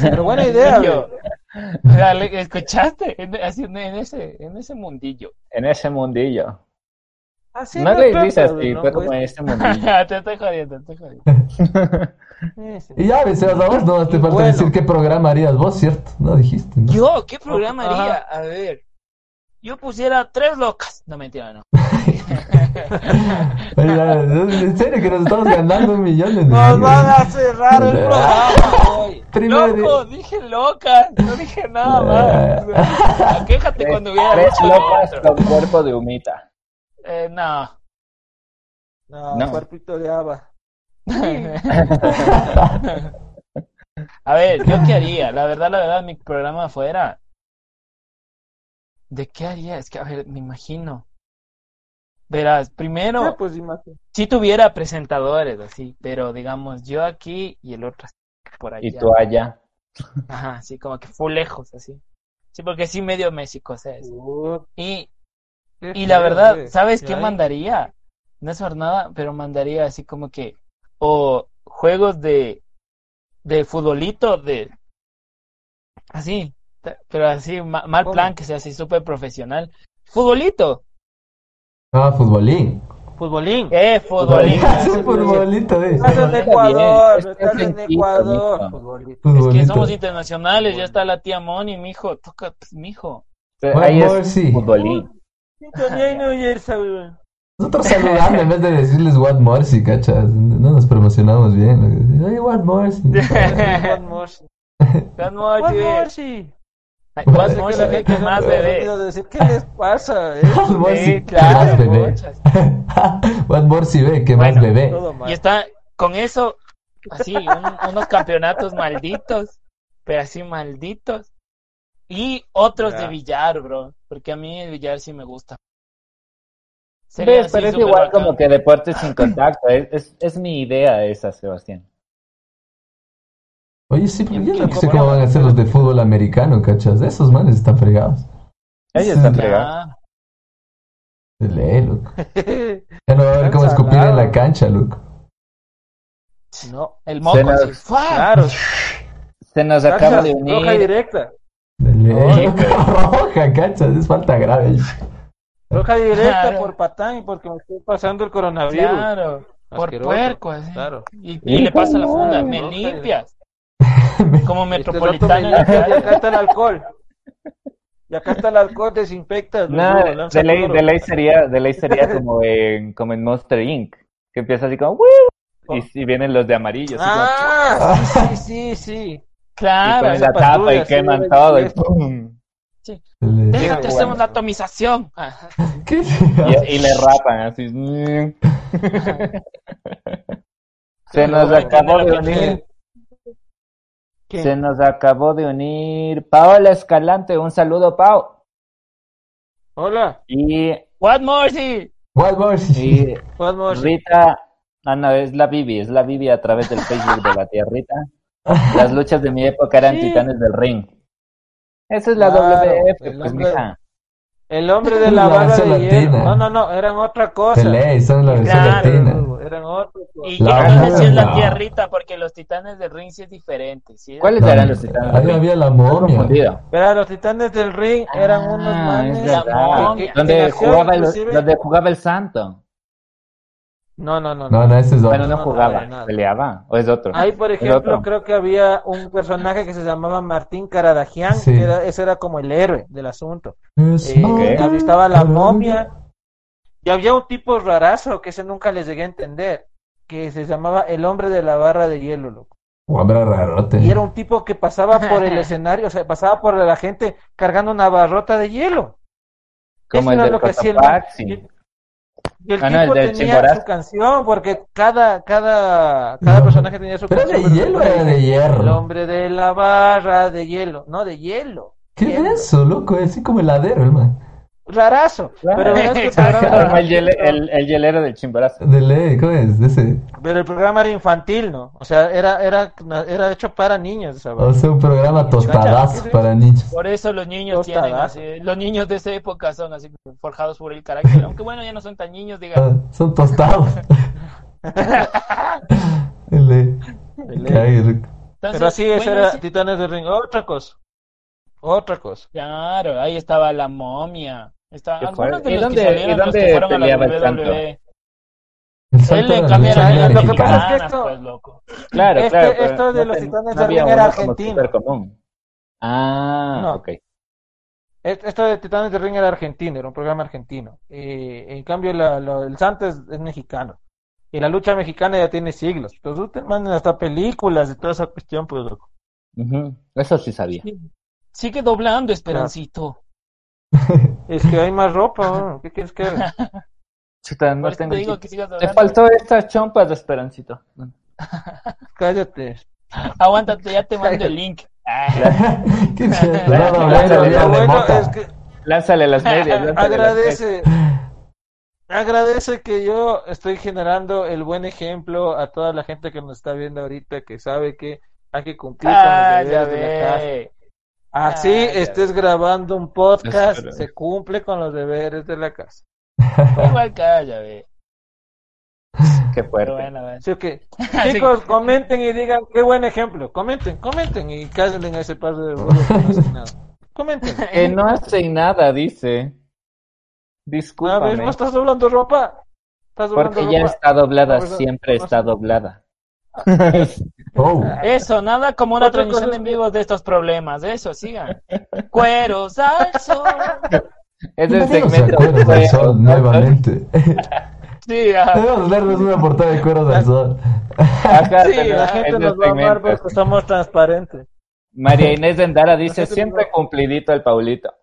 Pero buena idea, Yo- güey. Dale, ¿Escuchaste? En, así, en, ese, en ese mundillo. En ese mundillo. Así no le dices así, fue Pues, como en ese mundillo. [laughs] te estoy jodiendo, te estoy jodiendo. ese. Y ya, Sebas, a vos no te falta bueno. decir qué programa harías vos, ¿cierto? No dijiste, ¿no? Yo, ¿qué programa Ajá. haría? A ver. Yo pusiera tres locas. No, mentira, no. [laughs] En serio que nos estamos ganando un millón de Nos van a cerrar el programa [laughs] Loco, dije locas. No dije nada más. Quéjate cuando hubiera Tres locas con cuerpo de humita. Eh, no. No, No. cuerpito de haba. [laughs] A ver, ¿yo qué haría? La verdad, la verdad, mi programa fuera. ¿De qué haría? Es que, a ver, me imagino. Verás, primero, Ah, pues imagínate. si tuviera presentadores así, pero digamos, yo aquí y el otro por allá. Y tú allá. Ajá, así como que fue lejos, así. Sí, porque sí medio México, ¿sabes? Uh, Y, y la verdad, güey. ¿sabes qué mandaría? No es por nada, pero mandaría así como que, o juegos de, de futbolito, de, así, pero así, ma- mal ¿Cómo? plan, que sea así súper profesional. Futbolito, Ah, futbolín. Futbolín. eh, [laughs] futbolito. Sí, futbolito, eh. Estás en Ecuador, estás es en Ecuador. Futbolito. Es que Futbolito. somos internacionales, ya está la tía Moni, mijo, toca, pues, mijo. Ahí es sí. futbolín. Sintonía y New Jersey, güey. Nosotros saludando en vez de decirles What Morsi, cachas. No nos promocionamos bien. Oye, What Morsi. [laughs] What more. What more, What more, what more, Que sí, la gente ¿qué no más, bebé? ¿Qué les pasa? eh? [laughs] What. [laughs] What Morsi, ve, ¿qué más, bebé? Y está con eso, así, un- unos campeonatos malditos, pero así malditos. Y otros de billar, bro, porque a mí el billar sí me gusta. Sería ¿Ves? Pero es igual bacán. como que deportes sin [laughs] contacto. Es, es, es mi idea esa, Sebastián. Oye, sí, pero yo ¿Y no sé cómo van a ser los de fútbol americano, cachas. Esos manes están fregados. Ellos están fregados. Ley, loco. [laughs] Ya no va a haber cómo escupir en la cancha, loco. No, el moco, así, ¡fua! claro. Se nos acaba de Roja unir. directa. [laughs] Roja, cachas. Es falta grave. Roja directa Claro. por patán y porque me estoy pasando el coronavirus. Claro, por puerco, así. Claro. Y, y le pasa la funda, me Roja limpias. [laughs] Como Este metropolitano. me y acá está el alcohol. Y acá está el alcohol, desinfectas. No, lanza de ley, de ley sería, de ley sería como en, como en Monster Inc. Que empieza así como y, y vienen los de amarillo. así como- Ah, sí, sí, sí, sí. y Claro, ponen la tapa y sí, queman de- todo. Y, ¡pum! Ley. déjate, Sí, hacemos bueno. la atomización. [laughs] ¿Qué? y, y le rapan así. [laughs] Se nos acabó de unir ¿Quién? Se nos acabó de unir Paola Escalante. Un saludo, Pau. Hola. Y, What Morsi. What more? y What more? Rita. Ah, no, es la Bibi. Es la Bibi a través del Facebook de la tía Rita. Las luchas de mi época eran Sí. titanes del ring. Esa es la Claro, WF, el pues, hombre- mija. El hombre de [laughs] la La barra de hielo. latina. No, no, no, eran otra cosa. Ley, son la Claro. latina. Eran otra cosa. Y La yo no sé si es la momia. tía Rita, porque los titanes del ring sí es diferente. ¿sí? ¿Cuáles No, eran los titanes del Ahí ring? había la momia. Pero los titanes del ring eran unos Ah, manes. Donde jugaba, el, donde jugaba el santo. No, no, no. No, no, ese es Bueno, otro. no no, jugaba, nada, nada. peleaba. ¿O es otro? Ahí, por ¿Es ejemplo, creo que había un personaje que se llamaba Martín Caradagian, Sí. que era, ese era como el héroe del asunto. Es Eh, Ok. ahí estaba la momia. Y había un tipo rarazo que ese nunca les llegué a entender, que se llamaba el hombre de la barra de hielo, loco. Hombre rarote. Y era un tipo que pasaba por el [laughs] escenario, o sea, pasaba por la gente cargando una barrota de hielo. Como Eso el era lo que hacía el. Y el Ah, no, el tipo del tenía Chimborazo. su canción, porque cada, cada, cada No. personaje tenía su ¿Pero canción. de pero hielo era de El hierro? hombre de la barra de hielo, no de hielo. ¿Qué Hielo. es eso, loco? Es así como heladero, el man. Rarazo. Pero, el Como [laughs] programa, el, hiele- el, el hielero del chimborazo. De ley, ¿cómo es? De ese. pero el programa era infantil, ¿no? O sea, era, era, era hecho para niños. esa O sea, un programa tostadazo para niños. Por eso los niños Tostadazo. tienen así, los niños de esa época son así forjados por el carácter, aunque bueno, ya no son tan niños, digamos. Ah, son tostados. [laughs] De ley. De ley. Qué hay, loco. Entonces, Pero así, ese bueno, era sí, Titanes del Ring. Otra cosa. Otra cosa. claro, ahí estaba la momia. Está, algunos de ¿Y los dónde- que salieron y los dónde que fueron a la peleaba el santo? WWE. El Él le de la lucha Lo que pasa es que esto- pues, loco. Claro, Este- claro. esto de no los titanes del había ring era argentino. Ah, No. ok. Esto de Titanes del Ring era argentino, era un programa argentino. Eh, en cambio, la- el Santo es, es mexicano. Y la lucha mexicana ya tiene siglos. Entonces, ustedes mandan hasta películas y toda esa cuestión, pues, loco. Ujú, Eso sí sabía. Sigue doblando, Esperancito. Es que hay más ropa, ¿no? ¿qué quieres que haga? [laughs] Chuta, no tengo te digo que sigas Te faltó estas chompas de Esperancito. [laughs] Cállate. Aguántate, ya te mando el link. Ah, [laughs] Qué bueno es que Lánzale las medias. lánzale las medias. agradece, agradece que yo estoy generando el buen ejemplo a toda la gente que nos está viendo ahorita, que sabe que hay que cumplir con ah, los ya deberes de la casa. Así Ah, ya estés grabando un podcast, se cumple con los deberes de la casa. Igual calla, ve. Qué fuerte. bueno. [laughs] Así que, chicos, comenten y digan qué buen ejemplo. Comenten, comenten y cállenle a ese par de [laughs] burros que no hacen nada. Comenten. [laughs] Que no hacen nada, dice. A ver, Discúlpame. ¿no estás doblando ropa? ¿Estás doblando Porque ya está doblada, pues, siempre está doblada. [laughs] Oh, Eso, nada como una transmisión cosa en vivo de estos problemas. Eso, sigan. Cueros al sol. Es el segmento Cueros Cueros Sol al nuevamente. [laughs] Sí. Debemos darles una portada de Cueros del Sol. Acá Sí, la gente nos va a amar porque somos transparentes. María Inés de Endara dice, siempre cumplidito el Paulito.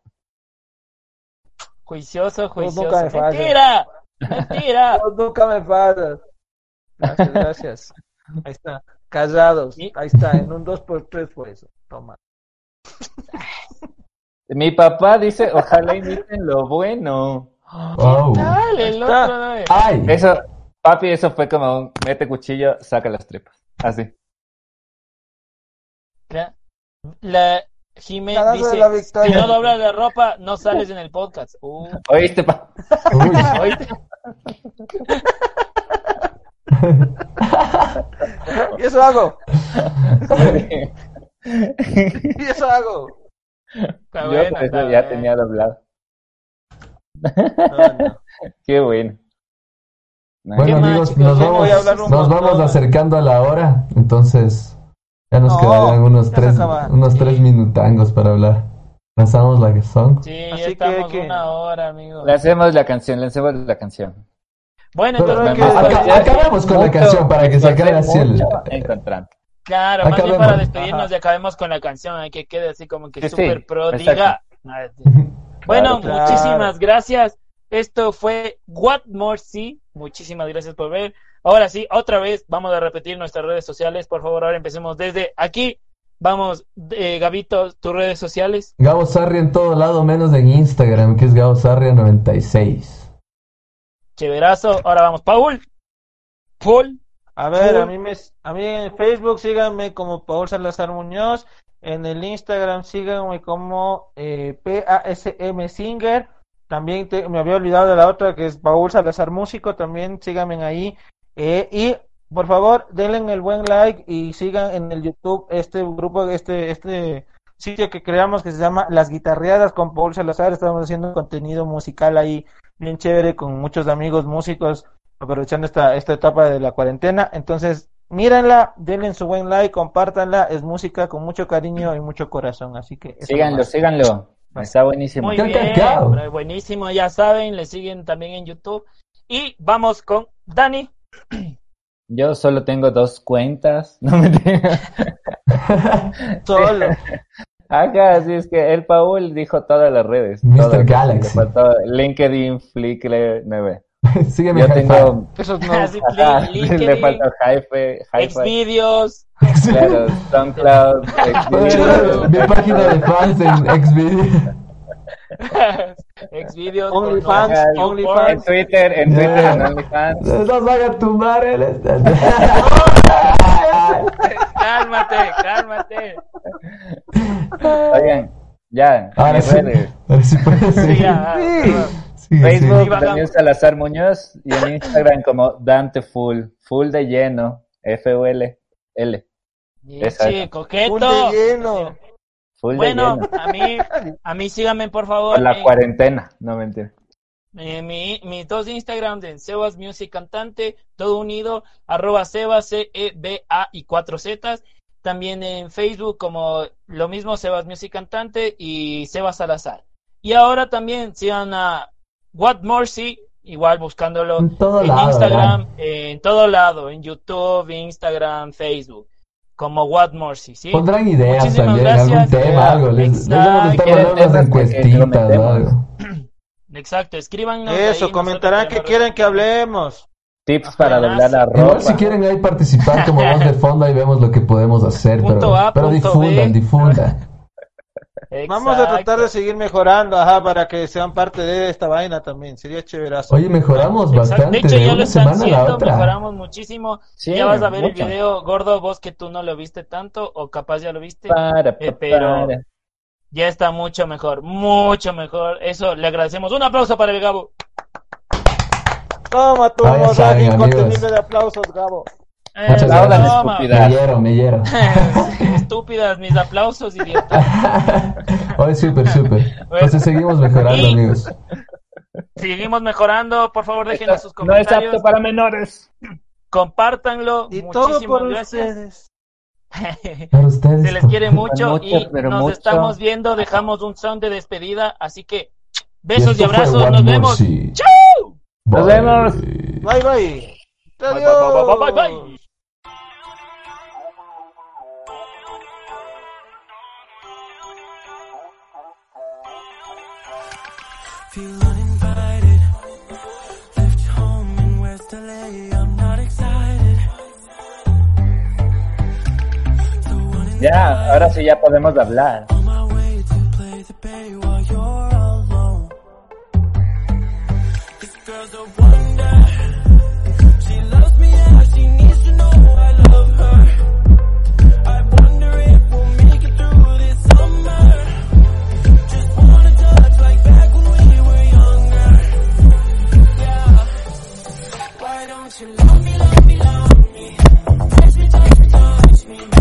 Juicioso, nunca juicioso. me. Mentira. Mentira. [laughs] Nunca me fallas. Gracias, gracias. [laughs] Ahí está. Callados. ¿Y? Ahí está. En un 2x3 fue eso. Toma. [laughs] Mi papá dice, ojalá imiten lo bueno. Wow. Dale, el otro, ¿no? Ay, Eso, papi, eso fue como un mete cuchillo, saca las tripas. Así. La, la de dice, la si no doblas la ropa, no sales en el podcast. Uh, ¿Oíste, pa? uy. [laughs] ¿oíste? [laughs] Y eso hago. [laughs] Y eso hago. Está Yo buena, por eso está ya buena. tenía doblado. No, no. [laughs] Qué bueno. Bueno ¿Qué más, amigos, chicos? nos vamos, nos vamos acercando a la hora, entonces ya nos No, quedarían unos tres, unos tres minutangos para hablar. Lanzamos la song. Sí, Así ya que estamos que- una hora, amigo. Le hacemos la canción, le hacemos la canción. Bueno, Pero entonces, que- más Aca- para- acabemos con la canción para que se acabe así el... claro, más bien para despedirnos y acabemos con la canción, hay que quede así como que Sí, sí, super pro exacto. diga. Bueno, muchísimas gracias. Esto fue What More See. Muchísimas gracias por ver. Ahora sí, otra vez vamos a repetir nuestras redes sociales. Por favor, ahora empecemos desde aquí. Vamos, eh, Gabito, tus redes sociales. Gabo Sarria en todo lado, menos en Instagram, que es Gabo Sarria 96. Chéverazo. Ahora vamos, Paul. Paul. A ver, Paul. a mí, me, a mí en Facebook síganme como Paul Salazar Muñoz. En el Instagram síganme como eh, PASM Singer. También te- me había olvidado de la otra que es Paul Salazar Músico. También síganme ahí. Eh, y por favor, denle el buen like y sigan en el YouTube este grupo, este, este sitio que creamos que se llama Las Guitarreadas con Paul Salazar. Estamos haciendo contenido musical ahí bien chévere con muchos amigos músicos aprovechando esta, esta etapa de la cuarentena. Entonces, mírenla, denle su buen like, compártanla. Es música con mucho cariño y mucho corazón. Así que Síganlo, nomás. síganlo. Está buenísimo. Muy bien. Buenísimo, ya saben. Le siguen también en YouTube. Y vamos con Dani. [clears throat] Yo solo tengo dos cuentas. [laughs] No me [laughs] Solo. [laughs] Acá, sí, es que el Paul dijo todas las redes. Mr. todas. Galaxy. Le faltó LinkedIn, Flickr, 9. Sígueme Yo tengo. Esos no. Así, Ajá, LinkedIn, le faltó Hi-Fi, Hi-Fi, Xvideos. claro, SoundCloud, Xvideos. Mi página de fans en Xvideo. Xvideos. OnlyFans, porno, En OnlyFans. Twitter, en Twitter, en OnlyFans. Nos van a tumbar el... Cálmate, cálmate. Oigan, ya, Ahora sí, ahora sí Sí, ya. Sigue, Facebook. Daniel Salazar Muñoz y en Instagram como Dante Full, full de lleno, F-U-L, L, Sí, sí, coqueto. Un de lleno. full Bueno, de lleno. a mí, a mí síganme por favor Por la en, cuarentena, no mentira. En mi, mis dos Instagram de Sebas Music Cantante, todo unido, arroba Sebas, C-E-B-A y cuatro Zetas. También en Facebook como lo mismo Sebas Music Cantante y Sebas Salazar. Y ahora también sigan a What Mercy, igual buscándolo En todo en lado, Instagram, en todo lado, en YouTube, Instagram, Facebook, como What Mercy, ¿sí? Pondrán ideas Muchísimas también, gracias. algún tema, algo. Les, les vamos a estar Exacto. mandando unas Temas que- que encuestitas o comentemos. algo. Exacto, escriban Eso, comentarán que quieren que hablemos. Tips para doblar la ropa. Igual si quieren ahí participar como [laughs] voz de fondo, ahí vemos lo que podemos hacer. Punto Pero, A, pero difundan, B. difundan. Vamos a tratar de seguir mejorando, ajá, para que sean parte de esta vaina también. Sería chéverazo. Oye, mejoramos Exacto. bastante De hecho, de ya lo una están semana a la haciendo, otra. mejoramos muchísimo. Sí, ya vas a ver mucho. el video, gordo, vos que tú no lo viste tanto, o capaz ya lo viste, Para, eh, pa- pero para. Ya está mucho mejor, mucho mejor. Eso le agradecemos. Un aplauso para el Gabo. Toma tu amigos. contenido de aplausos, Gabo. Eh, Muchas gracias. toma. Me hiero, me hiero. [laughs] Estúpidas mis aplausos, idiota. [laughs] Oye, súper, súper. Entonces seguimos mejorando, Y- amigos. Seguimos mejorando, por favor déjenos sus No es comentarios, apto para menores. compártanlo. Y todo Muchísimas por gracias. ustedes. [laughs] Se les quiere mucho y pero nos mucho. estamos viendo. Dejamos un sound de despedida, así que besos y abrazos. Nos vemos. ¡Chao! Nos Bye. vemos. Bye, bye. Bye, bye, Adiós. bye, bye, we were younger. Yeah. Why don't you love me, love me, love me, touch me